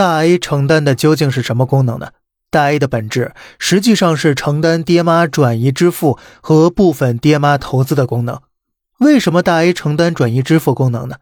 大 A 承担的究竟是什么功能呢？大 A 的本质实际上是承担爹妈转移支付和部分爹妈投资的功能。为什么大 A 承担转移支付功能呢？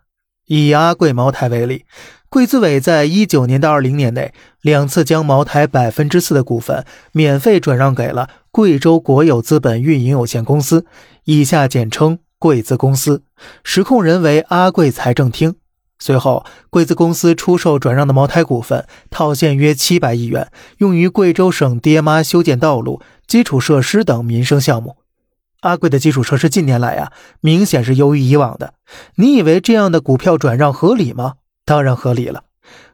以阿贵茅台为例，贵资委在一九年到二零年内两次将茅台百分之四的股份免费转让给了贵州国有资本运营有限公司（以下简称贵资公司），实控人为阿贵财政厅。随后，贵资公司出售转让的茅台股份，套现约七百亿元，用于贵州省爹妈修建道路、基础设施等民生项目。阿贵的基础设施近年来呀，明显是优于以往的。你以为这样的股票转让合理吗？当然合理了。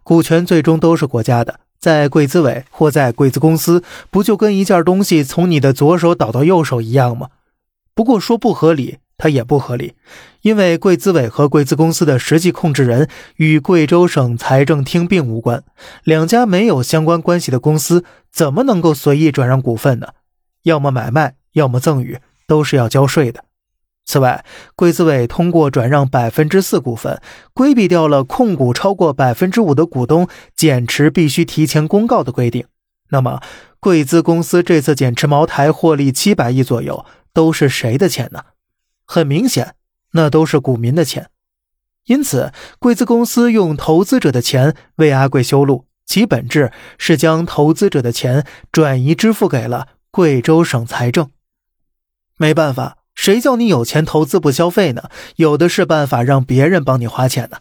股权最终都是国家的，在贵资委或在贵资公司，不就跟一件东西从你的左手倒到右手一样吗？不过说不合理。它也不合理，因为贵资委和贵资公司的实际控制人与贵州省财政厅并无关，两家没有相关关系的公司怎么能够随意转让股份呢？要么买卖，要么赠与，都是要交税的。此外，贵资委通过转让百分之四股份，规避掉了控股超过百分之五的股东减持必须提前公告的规定。那么，贵资公司这次减持茅台获利七百亿左右，都是谁的钱呢？很明显，那都是股民的钱，因此贵资公司用投资者的钱为阿贵修路，其本质是将投资者的钱转移支付给了贵州省财政。没办法，谁叫你有钱投资不消费呢？有的是办法让别人帮你花钱呢。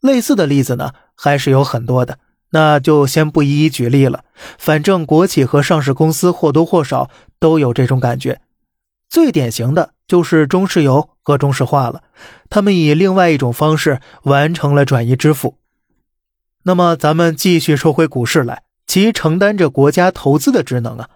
类似的例子呢，还是有很多的，那就先不一一举例了。反正国企和上市公司或多或少都有这种感觉。最典型的就是中石油和中石化了，他们以另外一种方式完成了转移支付。那么，咱们继续说回股市来，其承担着国家投资的职能啊。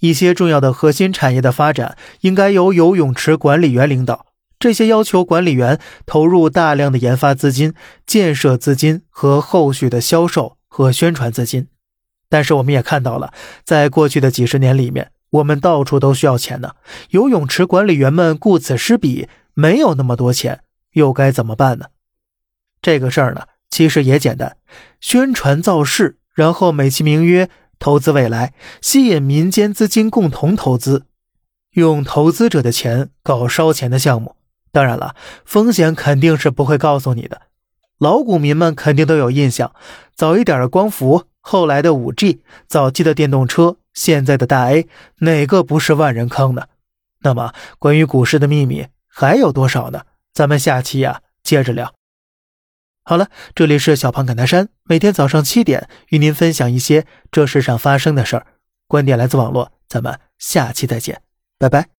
一些重要的核心产业的发展应该由游泳池管理员领导，这些要求管理员投入大量的研发资金、建设资金和后续的销售和宣传资金。但是，我们也看到了，在过去的几十年里面。我们到处都需要钱呢，游泳池管理员们顾此失彼，没有那么多钱，又该怎么办呢？这个事儿呢，其实也简单，宣传造势，然后美其名曰投资未来，吸引民间资金共同投资，用投资者的钱搞烧钱的项目。当然了，风险肯定是不会告诉你的。老股民们肯定都有印象，早一点的光伏，后来的五 G，早期的电动车。现在的大 A 哪个不是万人坑呢？那么关于股市的秘密还有多少呢？咱们下期呀接着聊。好了，这里是小胖侃大山，每天早上七点与您分享一些这世上发生的事儿，观点来自网络，咱们下期再见，拜拜。